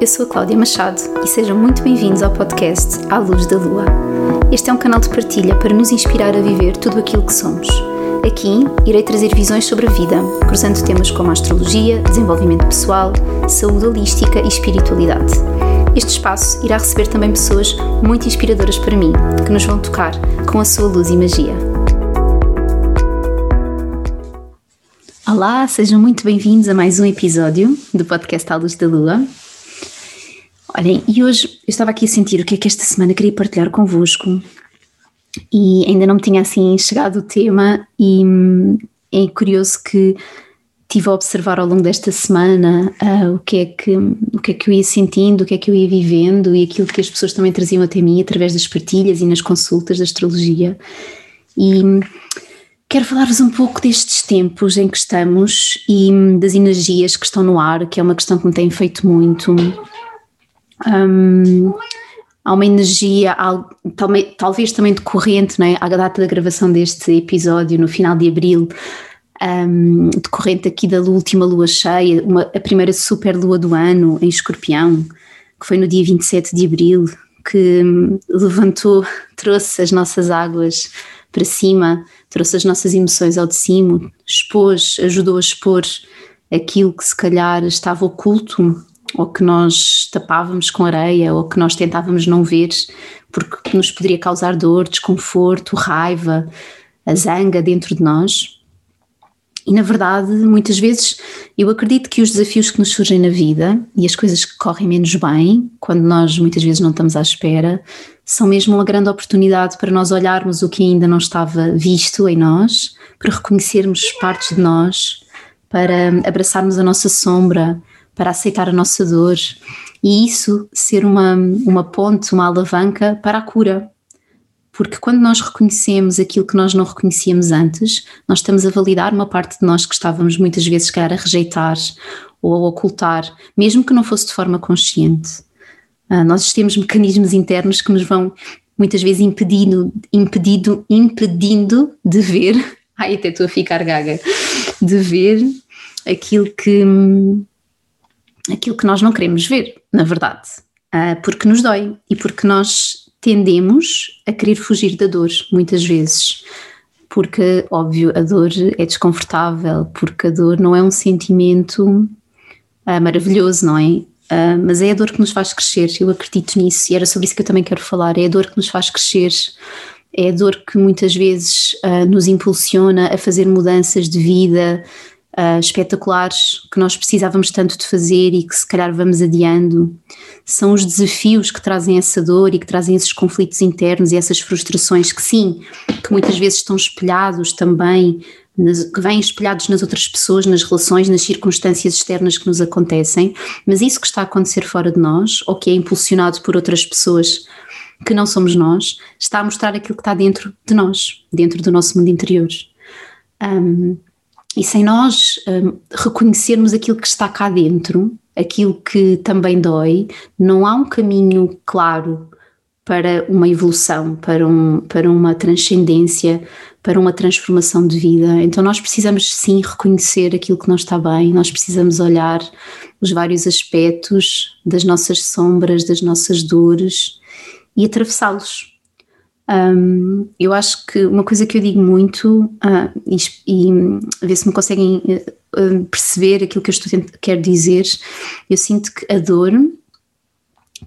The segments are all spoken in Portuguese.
eu sou a Cláudia Machado e sejam muito bem-vindos ao podcast À Luz da Lua. Este é um canal de partilha para nos inspirar a viver tudo aquilo que somos. Aqui irei trazer visões sobre a vida, cruzando temas como astrologia, desenvolvimento pessoal, saúde holística e espiritualidade. Este espaço irá receber também pessoas muito inspiradoras para mim, que nos vão tocar com a sua luz e magia. Olá, sejam muito bem-vindos a mais um episódio do podcast À Luz da Lua. Olhem, e hoje eu estava aqui a sentir o que é que esta semana queria partilhar convosco e ainda não me tinha assim chegado o tema e hum, é curioso que estive a observar ao longo desta semana uh, o, que é que, o que é que eu ia sentindo, o que é que eu ia vivendo e aquilo que as pessoas também traziam até mim através das partilhas e nas consultas da astrologia. E hum, quero falar-vos um pouco destes tempos em que estamos e hum, das energias que estão no ar, que é uma questão que me tem feito muito um, há uma energia, talvez também decorrente, não é? à data da gravação deste episódio, no final de abril, um, decorrente aqui da última lua cheia, uma, a primeira super lua do ano em escorpião, que foi no dia 27 de abril, que levantou, trouxe as nossas águas para cima, trouxe as nossas emoções ao de cima, expôs, ajudou a expor aquilo que se calhar estava oculto ou que nós tapávamos com areia, ou que nós tentávamos não ver, porque nos poderia causar dor, desconforto, raiva, a zanga dentro de nós. E na verdade, muitas vezes eu acredito que os desafios que nos surgem na vida e as coisas que correm menos bem, quando nós muitas vezes não estamos à espera, são mesmo uma grande oportunidade para nós olharmos o que ainda não estava visto em nós, para reconhecermos partes de nós, para abraçarmos a nossa sombra, para aceitar a nossa dor e isso ser uma, uma ponte, uma alavanca para a cura. Porque quando nós reconhecemos aquilo que nós não reconhecíamos antes, nós estamos a validar uma parte de nós que estávamos muitas vezes, quer a rejeitar ou a ocultar, mesmo que não fosse de forma consciente. Uh, nós temos mecanismos internos que nos vão muitas vezes impedindo, impedindo, impedindo de ver, ai até estou a ficar gaga, de ver aquilo que, aquilo que nós não queremos ver, na verdade, uh, porque nos dói e porque nós tendemos a querer fugir da dor, muitas vezes. Porque, óbvio, a dor é desconfortável, porque a dor não é um sentimento uh, maravilhoso, não é? Uh, mas é a dor que nos faz crescer, eu acredito nisso, e era sobre isso que eu também quero falar. É a dor que nos faz crescer, é a dor que muitas vezes nos impulsiona a fazer mudanças de vida, uh, espetaculares que nós precisávamos tanto de fazer e que se calhar vamos adiando. São os desafios que trazem essa dor e que trazem esses conflitos internos e essas frustrações que sim, que muitas vezes estão espelhados também, nas, que vêm espelhados nas outras pessoas, nas relações, nas circunstâncias externas que nos acontecem, mas isso que está a acontecer fora de nós ou que é impulsionado por outras pessoas que não somos nós, está a mostrar aquilo que está dentro de nós, dentro do nosso mundo interior. Um, e sem nós um, reconhecermos aquilo que está cá dentro, aquilo que também dói, não há um caminho claro para uma evolução, para, um, para uma transcendência, para uma transformação de vida. Então nós precisamos sim reconhecer aquilo que não está bem, nós precisamos olhar os vários aspectos das nossas sombras, das nossas dores e atravessá-los um, eu acho que uma coisa que eu digo muito, uh, e, e ver se me conseguem uh, perceber aquilo que eu estou quero dizer, eu sinto que a dor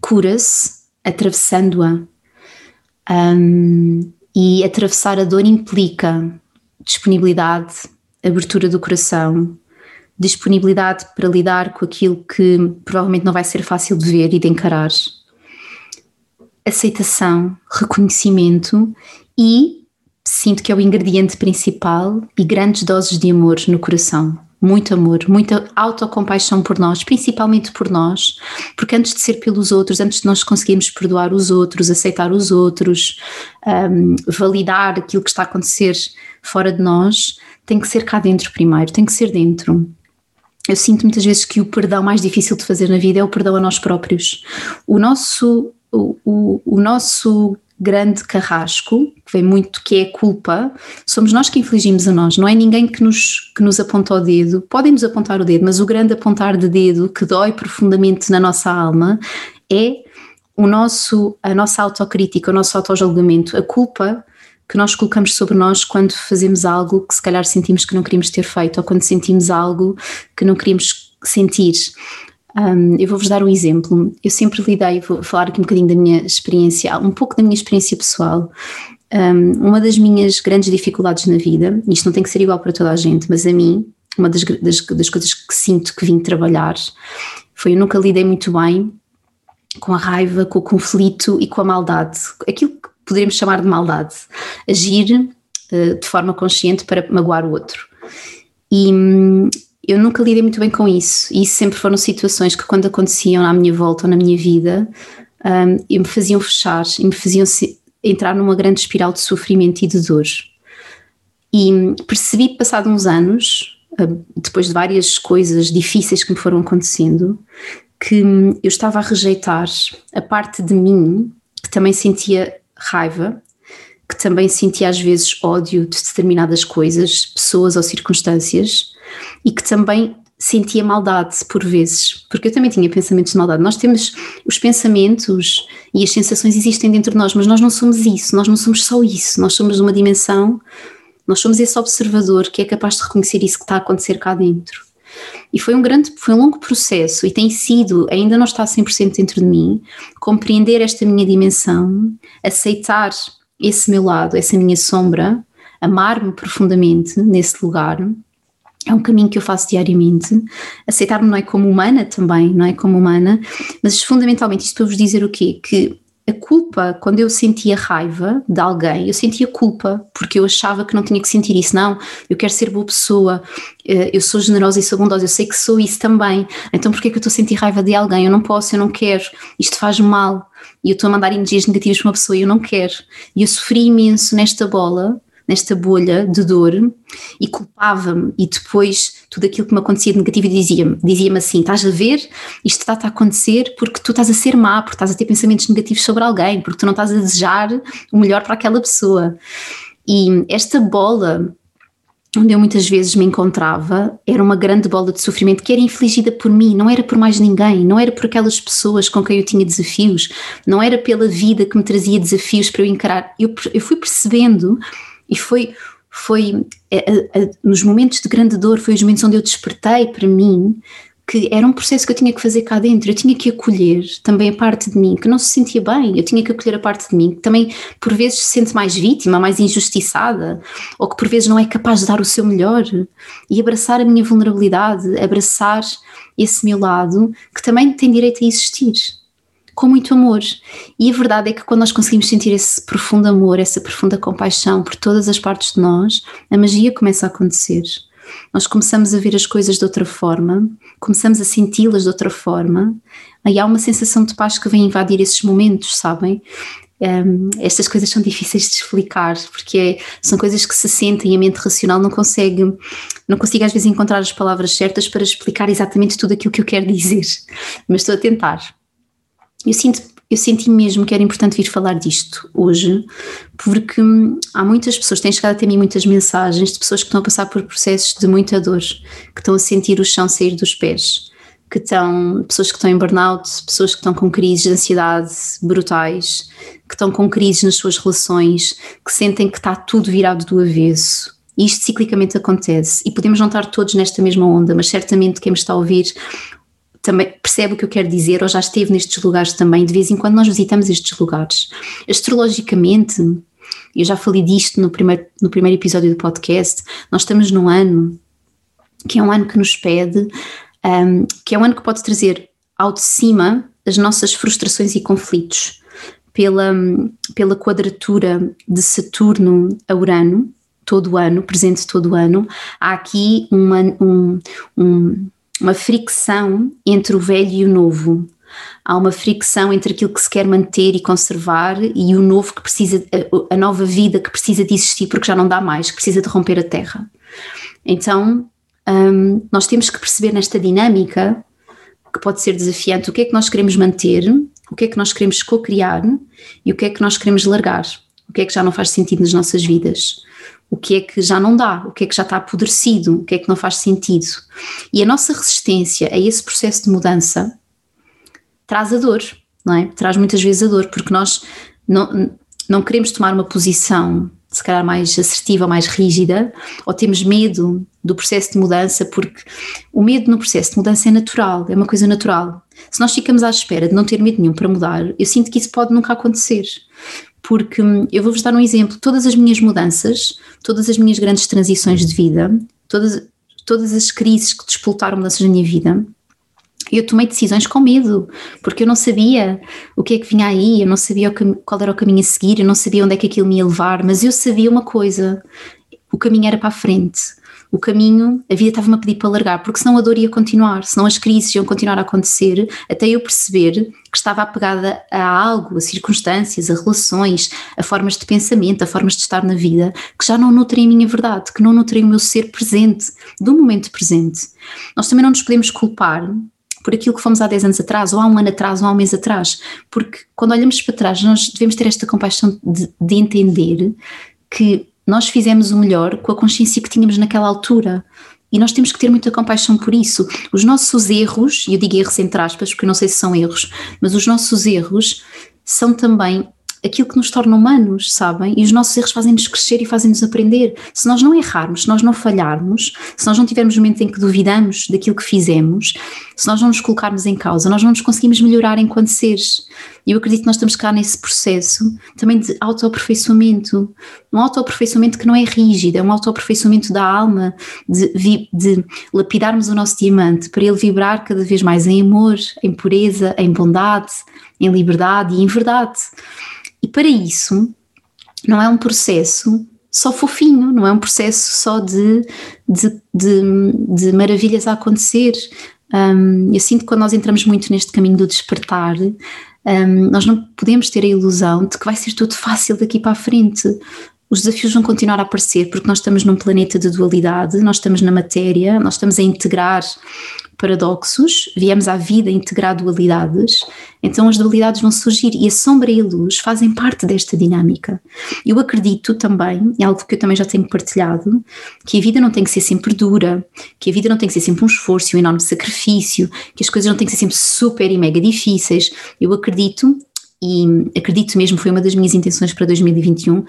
cura-se atravessando-a. Um, e atravessar a dor implica disponibilidade, abertura do coração, disponibilidade para lidar com aquilo que provavelmente não vai ser fácil de ver e de encarar aceitação, reconhecimento e sinto que é o ingrediente principal e grandes doses de amor no coração. Muito amor, muita autocompaixão por nós, principalmente por nós, porque antes de ser pelos outros, antes de nós conseguirmos perdoar os outros, aceitar os outros, um, validar aquilo que está a acontecer fora de nós, tem que ser cá dentro primeiro, tem que ser dentro. Eu sinto muitas vezes que o perdão mais difícil de fazer na vida é o perdão a nós próprios. O nosso o, o, o nosso grande carrasco, que vem muito, que é a culpa, somos nós que infligimos a nós, não é ninguém que nos, que nos aponta o dedo, podem nos apontar o dedo, mas o grande apontar de dedo que dói profundamente na nossa alma é o nosso, a nossa autocrítica, o nosso autojulgamento, a culpa que nós colocamos sobre nós quando fazemos algo que se calhar sentimos que não queríamos ter feito ou quando sentimos algo que não queríamos sentir. Um, eu vou-vos dar um exemplo. Eu sempre lidei, vou falar aqui um bocadinho da minha experiência, um pouco da minha experiência pessoal. Um, uma das minhas grandes dificuldades na vida, isto não tem que ser igual para toda a gente, mas a mim, uma das, das, das coisas que sinto que vim trabalhar foi eu nunca lidei muito bem com a raiva, com o conflito e com a maldade. Aquilo que poderíamos chamar de maldade. Agir uh, de forma consciente para magoar o outro. E hum, eu nunca lidei muito bem com isso. E isso sempre foram situações que, quando aconteciam à minha volta ou na minha vida, um, me faziam fechar e me faziam entrar numa grande espiral de sofrimento e de dor. E percebi, passado uns anos, hum, depois de várias coisas difíceis que me foram acontecendo, que hum, eu estava a rejeitar a parte de mim que também sentia raiva, que também sentia às vezes ódio de determinadas coisas, pessoas ou circunstâncias, e que também sentia maldade por vezes, porque eu também tinha pensamentos de maldade. Nós temos os pensamentos e as sensações existem dentro de nós, mas nós não somos isso, nós não somos só isso, nós somos uma dimensão, nós somos esse observador que é capaz de reconhecer isso que está a acontecer cá dentro. E foi um grande, foi um longo processo e tem sido, ainda não está 100% dentro de mim, compreender esta minha dimensão, aceitar esse meu lado, essa minha sombra, amar-me profundamente nesse lugar. É um caminho que eu faço diariamente. Aceitar-me não é como humana também, não é como humana, mas fundamentalmente isto para vos dizer o quê? Que a culpa, quando eu sentia raiva de alguém, eu sentia culpa, porque eu achava que não tinha que sentir isso. Não, eu quero ser boa pessoa, eh, eu sou generosa e sou bondosa, eu sei que sou isso também. Então, porquê é que eu estou a sentir raiva de alguém? Eu não posso, eu não quero, isto faz mal. E eu estou a mandar energias negativas para uma pessoa e eu não quero. E eu sofri imenso nesta bola nesta bolha de dor e culpava-me e depois tudo aquilo que me acontecia de negativo dizia-me dizia assim, estás a ver, isto está a acontecer porque tu estás a ser má, porque estás a ter pensamentos negativos sobre alguém, porque tu não estás a desejar o melhor para aquela pessoa. E esta bola onde eu muitas vezes me encontrava era uma grande bola de sofrimento que era infligida por mim, não era por mais ninguém, não era por aquelas pessoas com quem eu tinha desafios, não era pela vida que me trazia desafios para eu encarar. Eu, eu fui percebendo e foi, foi a, a, nos momentos de grande dor, foi os momentos onde eu despertei para mim que era um processo que eu tinha que fazer cá dentro, eu tinha que acolher também a parte de mim que não se sentia bem, eu tinha que acolher a parte de mim que também por vezes se sente mais vítima, mais injustiçada, ou que por vezes não é capaz de dar o seu melhor, e abraçar a minha vulnerabilidade, abraçar esse meu lado que também tem direito a existir com muito amor. E a verdade é que quando nós conseguimos sentir esse profundo amor, essa profunda compaixão por todas as partes de nós, a magia começa a acontecer. Nós começamos a ver as coisas de outra forma, começamos a senti-las de outra forma, e há uma sensação de paz que vem invadir esses momentos, sabem? Um, estas coisas são difíceis de explicar porque é, são coisas que se sentem e a mente racional não consegue não consigo às vezes encontrar as palavras certas para explicar exatamente tudo aquilo que eu quero dizer mas estou a tentar eu, sinto, eu senti mesmo que era importante vir falar disto hoje, porque há muitas pessoas, têm chegado até mim muitas mensagens de pessoas que estão a passar por processos de muita dor, que estão a sentir o chão sair dos pés, que estão, pessoas que estão em burnout, pessoas que estão com crises de ansiedade brutais, que estão com crises nas suas relações, que sentem que está tudo virado do avesso. E isto ciclicamente acontece. E podemos não estar todos nesta mesma onda, mas certamente quem me está a ouvir também percebe o que eu quero dizer, ou já esteve nestes lugares também, de vez em quando nós visitamos estes lugares. Astrologicamente, eu já falei disto no primeiro, no primeiro episódio do podcast, nós estamos num ano que é um ano que nos pede, um, que é um ano que pode trazer ao de cima as nossas frustrações e conflitos. Pela, pela quadratura de Saturno a Urano, todo o ano, presente todo o ano, há aqui uma, um, um uma fricção entre o velho e o novo. Há uma fricção entre aquilo que se quer manter e conservar e o novo que precisa, a, nova vida que precisa de existir porque já não dá mais, que precisa de romper a terra. Então, um, nós temos que perceber nesta dinâmica, que pode ser desafiante, o que é que nós queremos manter o que é que nós queremos co-criar e o que é que nós queremos largar, o que é que já não faz sentido nas nossas vidas, o que é que já não dá, o que é que já está apodrecido, o que é que não faz sentido. E a nossa resistência a esse processo de mudança traz a dor, não é? Traz muitas vezes a dor, porque nós não, não queremos tomar uma posição se calhar mais assertiva, mais rígida, ou temos medo do processo de mudança, porque o medo no processo de mudança é natural, é uma coisa natural. Se nós ficamos à espera de não ter medo nenhum para mudar, eu sinto que isso pode nunca acontecer. Porque hum, eu vou-vos dar um exemplo: todas as minhas mudanças, todas as minhas grandes transições de vida, todas, todas as crises que despoltaram mudanças na minha vida, eu tomei decisões com medo, porque eu não sabia o que é que vinha aí, eu não sabia qual era o caminho a seguir, eu não sabia onde é que aquilo me ia levar, mas eu sabia uma coisa: o caminho era para a frente o caminho, a vida estava-me a pedir para largar, porque senão a dor ia continuar, senão as crises iam continuar a acontecer, até eu perceber que estava apegada a algo, a circunstâncias, a relações, a formas de pensamento, a formas de estar na vida, que já não nutrem a minha verdade, que não nutrem o meu ser presente, do momento presente. Nós também não nos podemos culpar por aquilo que fomos há 10 anos atrás, ou há um ano atrás, ou há um mês atrás, porque quando olhamos para trás, nós devemos ter esta compaixão de, de entender que nós fizemos o melhor com a consciência que tínhamos naquela altura. E nós temos que ter muita compaixão por isso. Os nossos erros, e eu digo erros entre aspas, porque eu não sei se são erros, mas os nossos erros são também aquilo que nos torna humanos, sabem? E os nossos erros fazem-nos crescer e fazem-nos aprender. Se nós não errarmos, se nós não falharmos, se nós não tivermos momentos em que duvidamos daquilo que fizemos, se nós não nos colocarmos em causa, nós não nos conseguimos melhorar enquanto seres. E eu acredito que nós estamos cá nesse processo também de autoaperfeiçoamento. Um autoaperfeiçoamento que não é rígido, é um autoaperfeiçoamento da alma, de, de lapidarmos o nosso diamante para ele vibrar cada vez mais em amor, em pureza, em bondade, em liberdade e em verdade. E para isso, não é um processo só fofinho, não é um processo só de, de, de, de maravilhas a acontecer. Um, eu sinto que quando nós entramos muito neste caminho do despertar, um, nós não podemos ter a ilusão de que vai ser tudo fácil daqui para a frente. Os desafios vão continuar a aparecer porque nós estamos num planeta de dualidade, nós estamos na matéria, nós estamos a integrar paradoxos, viemos à vida integrar dualidades, então as dualidades vão surgir e a sombra e a luz fazem parte desta dinâmica. Eu acredito também, é algo que eu também já tenho partilhado, que a vida não tem que ser sempre dura, que a vida não tem que ser sempre um esforço, um enorme sacrifício, que as coisas não têm que ser sempre super e mega difíceis. Eu acredito, e acredito mesmo, foi uma das minhas intenções para 2021,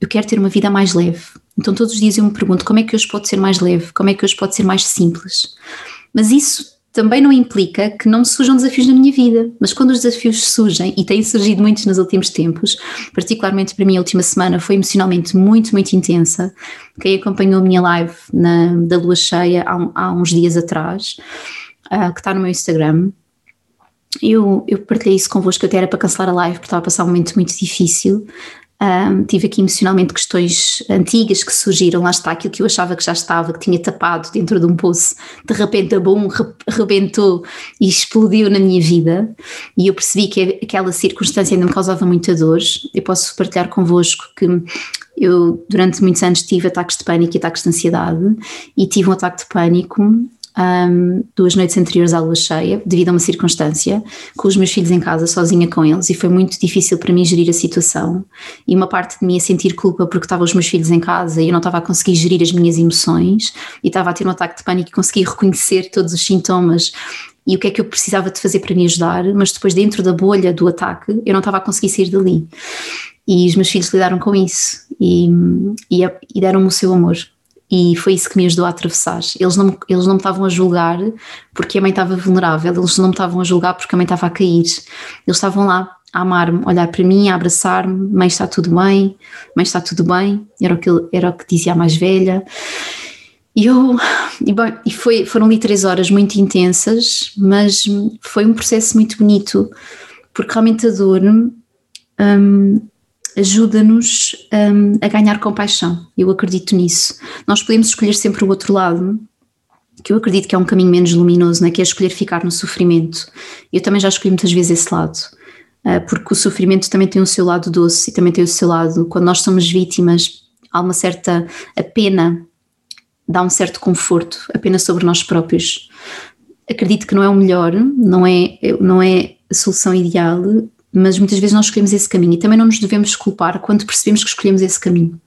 eu quero ter uma vida mais leve. Então todos os dias eu me pergunto como é que hoje pode ser mais leve, como é que hoje pode ser mais simples. Mas isso também não implica que não surjam desafios na minha vida. Mas quando os desafios surgem, e têm surgido muitos nos últimos tempos, particularmente para mim a última semana foi emocionalmente muito, muito intensa. Quem acompanhou a minha live na, da lua cheia há, há uns dias atrás, uh, que está no meu Instagram, eu, eu partilhei isso convosco, até era para cancelar a live porque estava a passar um momento muito difícil, um, tive aqui emocionalmente questões antigas que surgiram, lá está aquilo que eu achava que já estava, que tinha tapado dentro de um poço, de repente a bom rebentou e explodiu na minha vida e eu percebi que aquela circunstância ainda me causava muita dor. Eu posso partilhar convosco que eu durante muitos anos tive ataques de pânico e ataques de ansiedade e tive um ataque de pânico um, duas noites anteriores à lua cheia, devido a uma circunstância, com os meus filhos em casa, sozinha com eles, e foi muito difícil para mim gerir a situação. E uma parte de mim a sentir culpa porque estavam os meus filhos em casa e eu não estava a conseguir gerir as minhas emoções, e estava a ter um ataque de pânico e consegui reconhecer todos os sintomas e o que é que eu precisava de fazer para me ajudar, mas depois, dentro da bolha do ataque, eu não estava a conseguir sair dali. E os meus filhos lidaram com isso e, e, e deram-me o seu amor e foi isso que me ajudou a atravessar. Eles não, eles não me estavam a julgar porque a mãe estava vulnerável, eles não me estavam a julgar porque a mãe estava a cair. Eles estavam lá a amar-me, olhar para mim, a abraçar-me, mãe está tudo bem, mãe está tudo bem, era o que, era o que dizia a mais velha. E eu, e, bom, e foi, foram ali três horas muito intensas, mas foi um processo muito bonito, porque realmente a dor um, ajuda-nos um, a ganhar compaixão. Eu acredito nisso. Nós podemos escolher sempre o outro lado, que eu acredito que é um caminho menos luminoso, né? que é escolher ficar no sofrimento. Eu também já escolhi muitas vezes esse lado, uh, porque o sofrimento também tem o seu lado doce e também tem o seu lado. Quando nós somos vítimas, há uma certa. a pena dá um certo conforto, a pena sobre nós próprios. Acredito que não é o melhor, não é, não é a solução ideal, mas muitas vezes nós escolhemos esse caminho e também não nos devemos culpar quando percebemos que escolhemos esse caminho.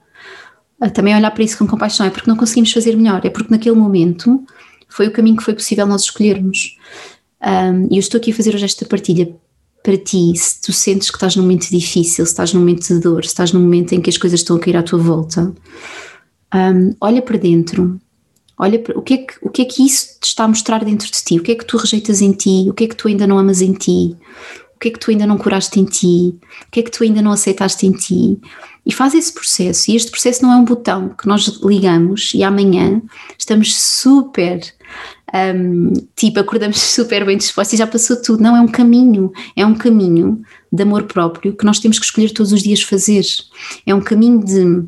Também olhar para isso com compaixão, é porque não conseguimos fazer melhor, é porque naquele momento foi o caminho que foi possível nós escolhermos. Um, e eu estou aqui a fazer hoje esta partilha para ti, se tu sentes que estás num momento difícil, se estás num momento de dor, se estás num momento em que as coisas estão a cair à tua volta, um, olha para dentro, olha para, o que, é que, o que é que isso te está a mostrar dentro de ti, o que é que tu rejeitas em ti, o que é que tu ainda não amas em ti, que é que tu ainda não curaste em ti, o que é que tu ainda não aceitaste em ti, e faz esse processo, e este processo não é um botão que nós ligamos e amanhã estamos super um, tipo, acordamos super bem dispostos e já passou tudo. Não, é um caminho, é um caminho de amor próprio que nós temos que escolher todos os dias fazer. É um caminho de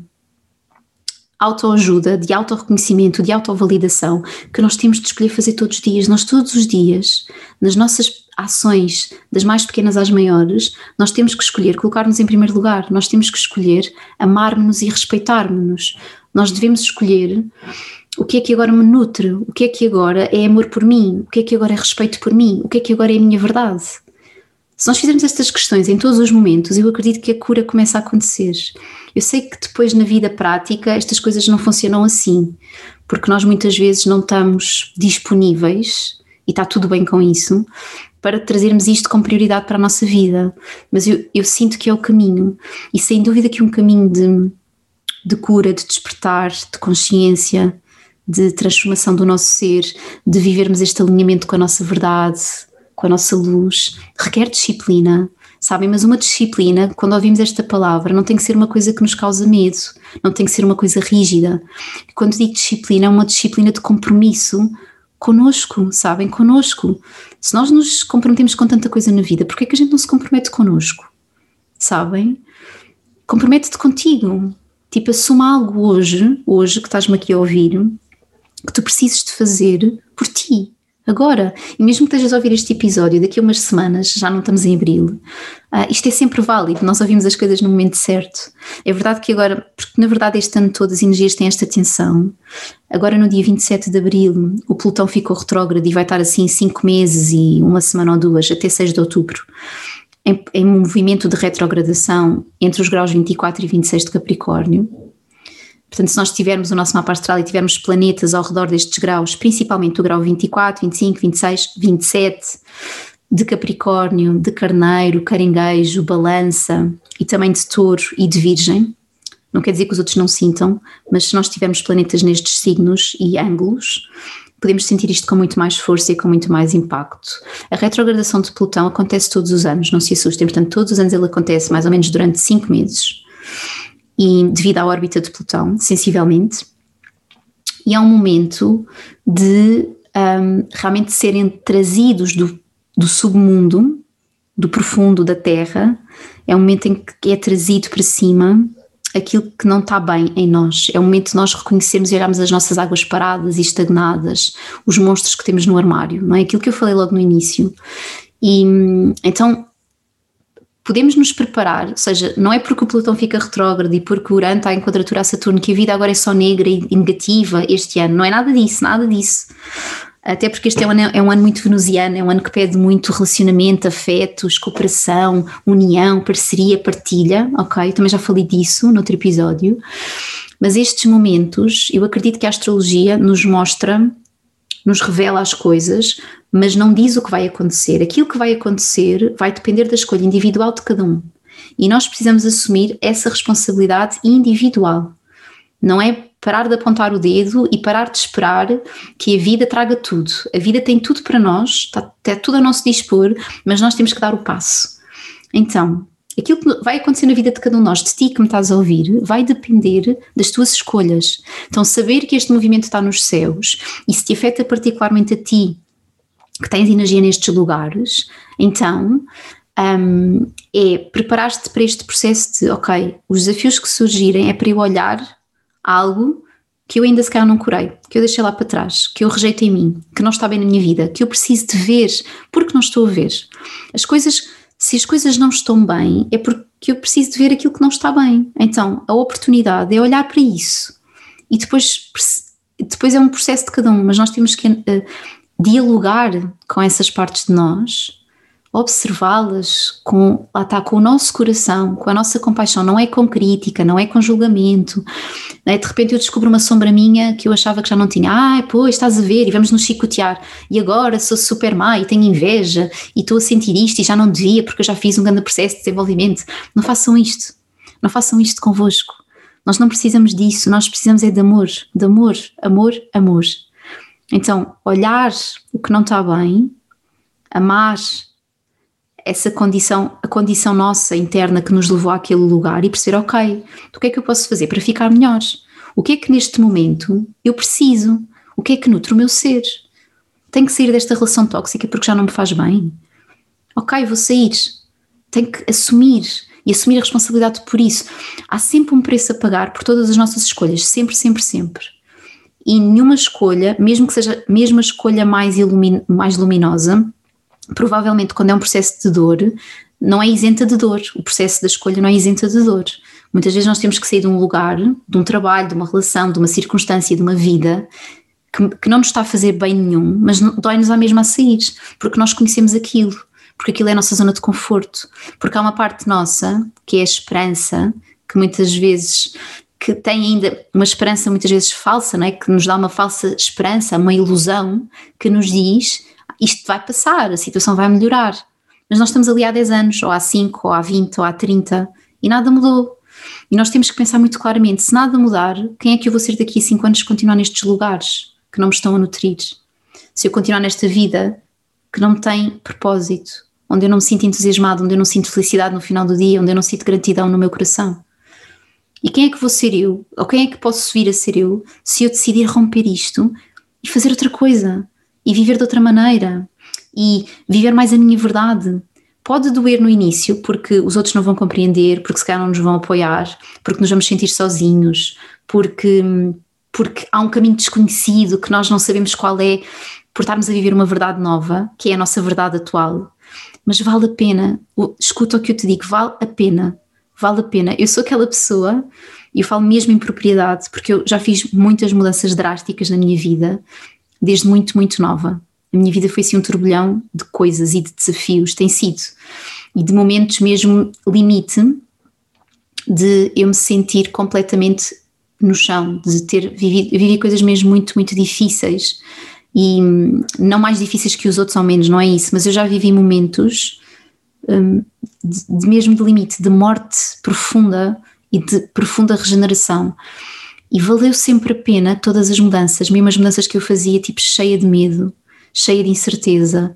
autoajuda, de autorreconhecimento, de autovalidação que nós temos de escolher fazer todos os dias. Nós todos os dias, nas nossas ações, das mais pequenas às maiores, nós temos que escolher colocar-nos em primeiro lugar, nós temos que escolher amar-nos e respeitar-nos. Nós devemos escolher o que é que agora me nutre, o que é que agora é amor por mim, o que é que agora é respeito por mim, o que é que agora é a minha verdade. Se nós fizermos estas questões em todos os momentos, eu acredito que a cura começa a acontecer. Eu sei que depois na vida prática estas coisas não funcionam assim, porque nós muitas vezes não estamos disponíveis, e está tudo bem com isso, para trazermos isto como prioridade para a nossa vida. Mas eu, eu sinto que é o caminho, e sem dúvida que um caminho de, de cura, de despertar, de consciência, de transformação do nosso ser, de vivermos este alinhamento com a nossa verdade, com a nossa luz, requer disciplina, sabem? Mas uma disciplina, quando ouvimos esta palavra, não tem que ser uma coisa que nos causa medo, não tem que ser uma coisa rígida. Quando digo disciplina, é uma disciplina de compromisso conosco, sabem? Conosco. Se nós nos comprometemos com tanta coisa na vida, por que é que a gente não se compromete conosco? Sabem? Compromete-te contigo. Tipo, assuma algo hoje, hoje que estás-me aqui a ouvir, que tu precises de fazer por ti, agora. E mesmo que estejas a ouvir este episódio daqui a umas semanas, já não estamos em abril, uh, isto é sempre válido, nós ouvimos as coisas no momento certo. É verdade que agora, porque na verdade este ano todo as energias têm esta tensão, agora no dia 27 de abril o Plutão ficou retrógrado e vai estar assim 5 meses e uma semana ou duas, até 6 de outubro. Em, em movimento de retrogradação entre os graus 24 e 26 de Capricórnio, Portanto, se nós tivermos o nosso mapa astral e tivermos planetas ao redor destes graus, principalmente o grau 24, 25, 26, 27, de Capricórnio, de Carneiro, Caringuejo, Balança e também de Touro e de Virgem, não quer dizer que os outros não sintam, mas se nós tivermos planetas nestes signos e ângulos, podemos sentir isto com muito mais força e com muito mais impacto. A retrogradação de Plutão acontece todos os anos, não se assustem, portanto, todos os anos ele acontece mais ou menos durante cinco meses e devido à órbita de Plutão, sensivelmente, e é um momento de um, realmente serem trazidos do, do submundo, do profundo da Terra, é um momento em que é trazido para cima aquilo que não está bem em nós. É o momento de nós reconhecermos e olharmos as nossas águas paradas e estagnadas, os monstros que temos no armário, não é? Aquilo que eu falei logo no início. E hum, então podemos nos preparar, ou seja, não é porque o Plutão fica retrógrado e porque o Urano está em quadratura a Saturno que a vida agora é só negra e negativa este ano, não é nada disso, nada disso. Até porque este é um, ano, é um ano muito venusiano, é um ano que pede muito relacionamento, afetos, cooperação, união, parceria, partilha, ok? Também já falei disso no outro episódio. Mas estes momentos, eu acredito que a astrologia nos mostra nos revela as coisas, mas não diz o que vai acontecer. Aquilo que vai acontecer vai depender da escolha individual de cada um. E nós precisamos assumir essa responsabilidade individual. Não é parar de apontar o dedo e parar de esperar que a vida traga tudo. A vida tem tudo para nós, está, está tudo a nosso dispor, mas nós temos que dar o passo. Então, aquilo que vai acontecer na vida de cada um de nós, de ti que me estás a ouvir, vai depender das tuas escolhas. Então, saber que este movimento está nos céus e se te afeta particularmente a ti, que tens energia nestes lugares, então um, é preparar-te para este processo de, ok, os desafios que surgirem é para eu olhar algo que eu ainda se calhar não curei, que eu deixei lá para trás, que eu rejeito em mim, que não está bem na minha vida, que eu preciso de ver porque não estou a ver. As coisas se as coisas não estão bem, é porque eu preciso de ver aquilo que não está bem. Então, a oportunidade é olhar para isso. E depois, depois é um processo de cada um, mas nós temos que uh, dialogar com essas partes de nós, observá-las com, lá está, com o nosso coração, com a nossa compaixão, não é com crítica, não é com julgamento. Né? De repente eu descubro uma sombra minha que eu achava que já não tinha. Ah, pois, estás a ver, e vamos nos chicotear. E agora sou super má e tenho inveja e estou a sentir isto e já não devia porque eu já fiz um grande processo de desenvolvimento. Não façam isto. Não façam isto convosco. Nós não precisamos disso, nós precisamos é de amor, de amor, amor, amor. Então, olhar o que não está bem, amar essa condição, a condição nossa interna que nos levou àquele lugar e perceber, ok, o que é que eu posso fazer para ficar melhor? O que é que neste momento eu preciso? O que é que nutre o meu ser? Tenho que sair desta relação tóxica porque já não me faz bem? Ok, vou sair. Tenho que assumir e assumir a responsabilidade por isso. Há sempre um preço a pagar por todas as nossas escolhas, sempre, sempre, sempre. E nenhuma escolha, mesmo que seja mesmo a escolha mais, ilumin, mais luminosa, provavelmente quando é um processo de dor, não é isenta de dor. O processo da escolha não é isenta de dor. Muitas vezes nós temos que sair de um lugar, de um trabalho, de uma relação, de uma circunstância, de uma vida que, que não nos está a fazer bem nenhum, mas dói-nos à mesma a sair, porque nós conhecemos aquilo, porque aquilo é a nossa zona de conforto, porque há uma parte nossa, que é a esperança, que muitas vezes que tem ainda uma esperança muitas vezes falsa, não é? que nos dá uma falsa esperança, uma ilusão que nos diz isto vai passar, a situação vai melhorar. Mas nós estamos ali há 10 anos, ou há 5, ou há 20, ou há 30, e nada mudou. E nós temos que pensar muito claramente: se nada mudar, quem é que eu vou ser daqui a 5 anos continuar nestes lugares que não me estão a nutrir? Se eu continuar nesta vida que não tem propósito, onde eu não me sinto entusiasmado, onde eu não sinto felicidade no final do dia, onde eu não sinto gratidão no meu coração. E quem é que vou ser eu? Ou quem é que posso vir a ser eu se eu decidir romper isto e fazer outra coisa? E viver de outra maneira e viver mais a minha verdade. Pode doer no início, porque os outros não vão compreender, porque se calhar não nos vão apoiar, porque nos vamos sentir sozinhos, porque, porque há um caminho desconhecido que nós não sabemos qual é, por estarmos a viver uma verdade nova, que é a nossa verdade atual. Mas vale a pena, escuta o que eu te digo, vale a pena, vale a pena. Eu sou aquela pessoa, e eu falo mesmo em propriedade, porque eu já fiz muitas mudanças drásticas na minha vida, desde muito, muito nova. A minha vida foi assim um turbilhão de coisas e de desafios, tem sido. E de momentos mesmo limite de eu me sentir completamente no chão, de ter vivido, vivi coisas mesmo muito, muito difíceis e não mais difíceis que os outros, ao menos, não é isso, mas eu já vivi momentos um, de, de mesmo de limite, de morte profunda e de profunda regeneração. E valeu sempre a pena todas as mudanças, mesmo as mudanças que eu fazia, tipo cheia de medo, cheia de incerteza.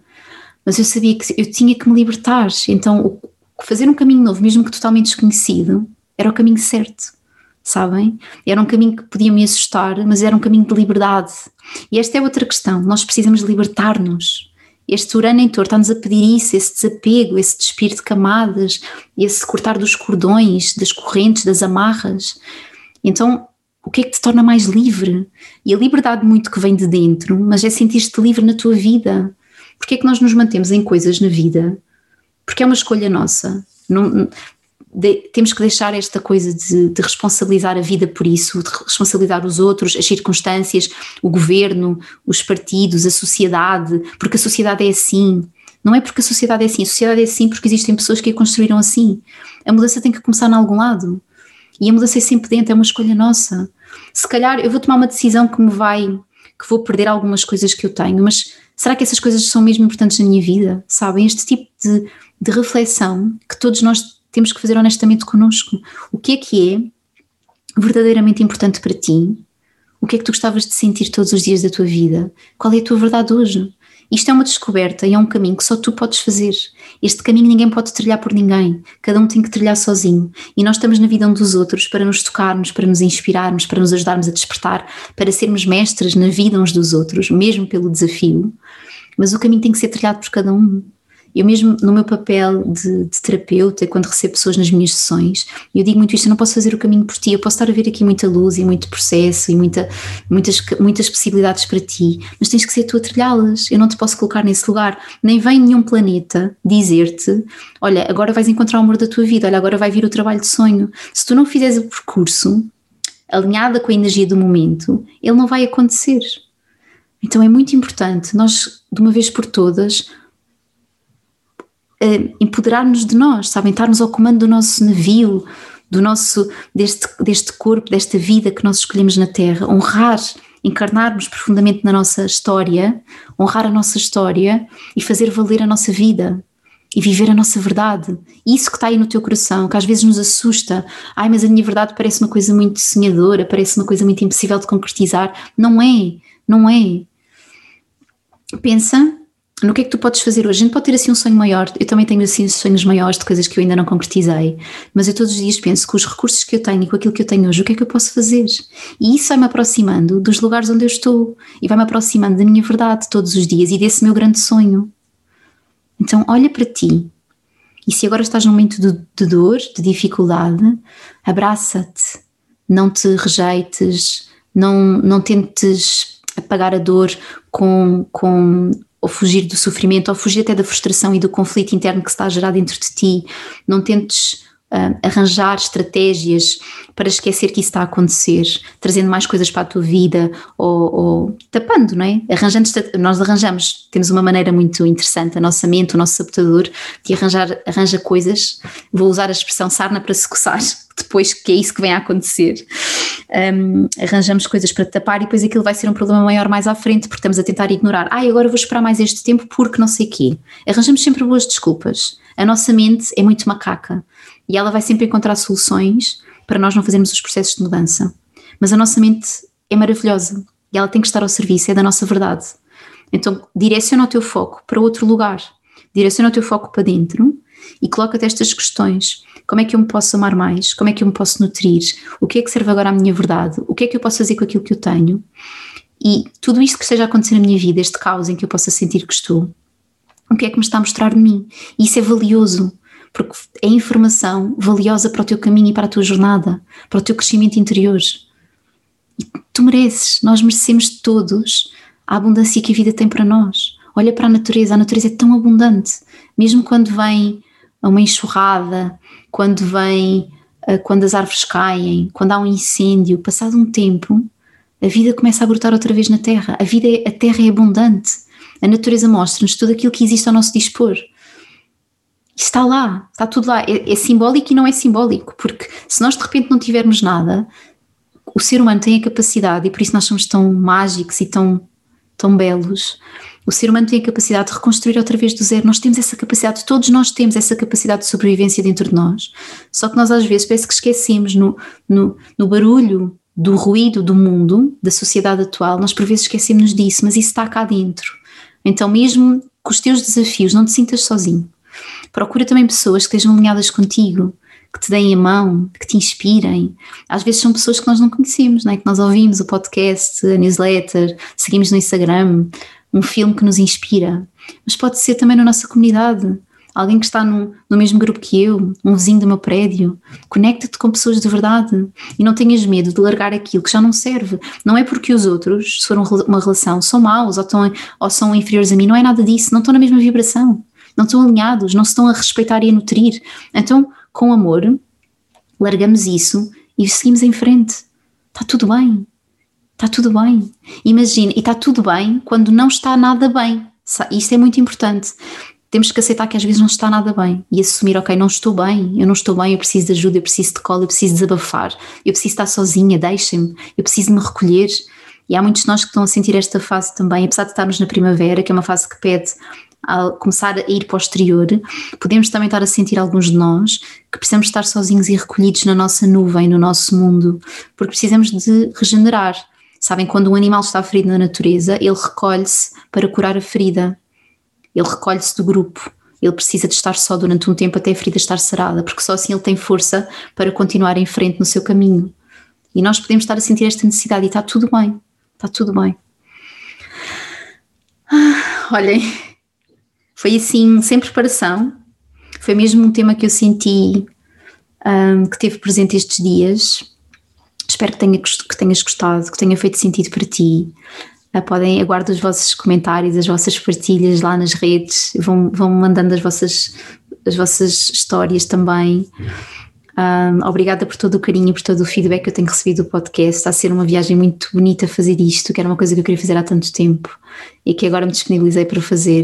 Mas eu sabia que eu tinha que me libertar. Então, fazer um caminho novo, mesmo que totalmente desconhecido, era o caminho certo, sabem? Era um caminho que podia me assustar, mas era um caminho de liberdade. E esta é outra questão: nós precisamos libertar-nos. Este Urano em Touro está-nos a pedir isso, esse desapego, esse despir de camadas, esse cortar dos cordões, das correntes, das amarras. Então, o que é que te torna mais livre? E a liberdade muito que vem de dentro, mas é sentir-te livre na tua vida. Porque é que nós nos mantemos em coisas na vida? Porque é uma escolha nossa. Não, de, temos que deixar esta coisa de, de, responsabilizar a vida por isso, de responsabilizar os outros, as circunstâncias, o governo, os partidos, a sociedade, porque a sociedade é assim. Não é porque a sociedade é assim, a sociedade é assim porque existem pessoas que a construíram assim. A mudança tem que começar em algum lado. E a mudança é sempre dentro, é uma escolha nossa se calhar eu vou tomar uma decisão que me vai, que vou perder algumas coisas que eu tenho, mas será que essas coisas são mesmo importantes na minha vida? Sabem? Este tipo de, de reflexão que todos nós temos que fazer honestamente connosco. O que é que é verdadeiramente importante para ti? O que é que tu gostavas de sentir todos os dias da tua vida? Qual é a tua verdade hoje? Isto é uma descoberta e é um caminho que só tu podes fazer. Este caminho ninguém pode trilhar por ninguém, cada um tem que trilhar sozinho. E nós estamos na vida um dos outros para nos tocarmos, para nos inspirarmos, para nos ajudarmos a despertar, para sermos mestres na vida uns dos outros, mesmo pelo desafio. Mas o caminho tem que ser trilhado por cada um. Eu mesmo no meu papel de, de, terapeuta, quando recebo pessoas nas minhas sessões, eu digo muito isto, eu não posso fazer o caminho por ti, eu posso estar a ver aqui muita luz e muito processo e muita, muitas, muitas possibilidades para ti, mas tens que ser tu a trilhá-las, eu não te posso colocar nesse lugar, nem vem nenhum planeta dizer-te, olha, agora vais encontrar o amor da tua vida, olha, agora vai vir o trabalho de sonho. Se tu não fizeres o percurso alinhada com a energia do momento, ele não vai acontecer. Então é muito importante nós, de uma vez por todas, uh, empoderar-nos de nós, sabem? Estarmos ao comando do nosso navio, do nosso, deste, deste corpo, desta vida que nós escolhemos na Terra, honrar, encarnarmos profundamente na nossa história, honrar a nossa história e fazer valer a nossa vida e viver a nossa verdade. Isso que está aí no teu coração, que às vezes nos assusta. Ai, mas a minha verdade parece uma coisa muito sonhadora, parece uma coisa muito impossível de concretizar. Não é, não é. Pensa no que é que tu podes fazer hoje? A gente pode ter assim um sonho maior, eu também tenho assim sonhos maiores de coisas que eu ainda não concretizei, mas eu todos os dias penso com os recursos que eu tenho e com aquilo que eu tenho hoje, o que é que eu posso fazer? E isso vai-me aproximando dos lugares onde eu estou e vai-me aproximando da minha verdade todos os dias e desse meu grande sonho. Então, olha para ti e se agora estás num momento de, de dor, de dificuldade, abraça-te, não te rejeites, não, não tentes apagar a dor com, com ou fugir do sofrimento, ou fugir até da frustração e do conflito interno que está a gerar dentro de ti. Não tentes uh, arranjar estratégias para esquecer que isso está a acontecer, trazendo mais coisas para a tua vida ou, ou tapando, não é? Arranjando, nós arranjamos, temos uma maneira muito interessante, a nossa mente, o nosso sabotador, de arranjar, arranja coisas, vou usar a expressão sarna para se coçar, depois que é isso que vem a acontecer. Um, arranjamos coisas para tapar e depois aquilo vai ser um problema maior mais à frente, porque estamos a tentar ignorar. Ah, agora vou esperar mais este tempo porque não sei quê. Arranjamos sempre boas desculpas. A nossa mente é muito macaca e ela vai sempre encontrar soluções para nós não fazermos os processos de mudança. Mas a nossa mente é maravilhosa e ela tem que estar ao serviço, é da nossa verdade. Então, direciona o teu foco para outro lugar, direciona o teu foco para dentro e coloca-te estas questões. Como é que eu me posso amar mais? Como é que eu me posso nutrir? O que é que serve agora à minha verdade? O que é que eu posso fazer com aquilo que eu tenho? E tudo isto que esteja a acontecer na minha vida, este caos em que eu possa sentir que estou, o que é que me está a mostrar de mim? E isso é valioso porque é informação valiosa para o teu caminho e para a tua jornada, para o teu crescimento interior. E tu mereces, nós merecemos todos a abundância que a vida tem para nós. Olha para a natureza, a natureza é tão abundante, mesmo quando vem uma enxurrada, quando vem eh, quando as árvores caem, quando há um incêndio, passado um tempo, a vida começa a brotar outra vez na terra. A vida, é, a terra é abundante. A natureza mostra-nos tudo aquilo que existe ao nosso dispor está lá, está tudo lá. É, é, simbólico e não é simbólico, porque se nós de repente não tivermos nada, o ser humano tem a capacidade, e por isso nós somos tão mágicos e tão, tão belos. O ser humano tem a capacidade de reconstruir outra vez do zero. Nós temos essa capacidade, todos nós temos essa capacidade de sobrevivência dentro de nós. Só que nós às vezes parece que esquecemos no, no, no barulho do ruído do mundo, da sociedade atual, nós por vezes esquecemos disso, mas isso está cá dentro. Então, mesmo com os teus desafios, não te sintas sozinho. Procura também pessoas que estejam alinhadas contigo, que te deem a mão, que te inspirem. Às vezes são pessoas que nós não conhecemos, não é? que nós ouvimos o podcast, a newsletter, seguimos no Instagram, um filme que nos inspira. Mas pode ser também na nossa comunidade, alguém que está no, no mesmo grupo que eu, um vizinho do meu prédio. Conecta-te com pessoas de verdade e não tenhas medo de largar aquilo que já não serve. Não é porque os outros, se for uma relação, são maus ou, ou são inferiores a mim, não é nada disso, não estão na mesma vibração não estão alinhados, não se estão a respeitar e a nutrir. Então, com amor, largamos isso e seguimos em frente. Está tudo bem. Está tudo bem. Imagina, e está tudo bem quando não está nada bem. Isto é muito importante. Temos que aceitar que às vezes não está nada bem e assumir, ok, não estou bem, eu não estou bem, eu preciso de ajuda, eu preciso de cola, eu preciso desabafar, eu preciso estar sozinha, deixem-me, eu preciso me recolher. E há muitos de nós que estão a sentir esta fase também, apesar de estarmos na primavera, que é uma fase que pede a começar a ir para o exterior, podemos também estar a sentir alguns de nós que precisamos estar sozinhos e recolhidos na nossa nuvem, no nosso mundo, porque precisamos de regenerar. Sabem, quando um animal está ferido na natureza, ele recolhe-se para curar a ferida, ele recolhe-se do grupo. Ele precisa de estar só durante um tempo até a ferida estar sarada, porque só assim ele tem força para continuar em frente no seu caminho. E nós podemos estar a sentir esta necessidade e está tudo bem, está tudo bem. Ah, olhem, foi assim, sem preparação. Foi mesmo um tema que eu senti um, que teve presente estes dias. Espero que, tenha, que tenhas gostado, que tenha feito sentido para ti. Uh, podem, aguardo os vossos comentários, as vossas partilhas lá nas redes, vão, vão mandando as vossas, as vossas histórias também. Um, obrigada por todo o carinho, por todo o feedback que eu tenho recebido do podcast. Está a ser uma viagem muito bonita fazer isto, que era uma coisa que eu queria fazer há tanto tempo e que agora me disponibilizei para fazer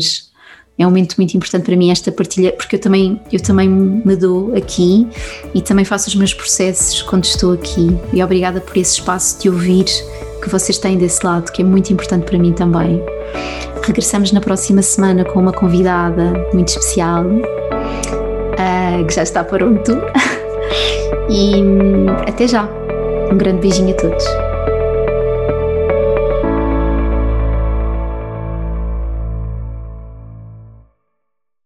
é um momento muito importante para mim esta partilha, porque eu também, eu também me dou aqui e também faço os meus processos quando estou aqui. E obrigada por esse espaço de ouvir que vocês têm desse lado, que é muito importante para mim também. Regressamos na próxima semana com uma convidada muito especial, uh, que já está pronto. e hum, até já. Um grande beijinho a todos.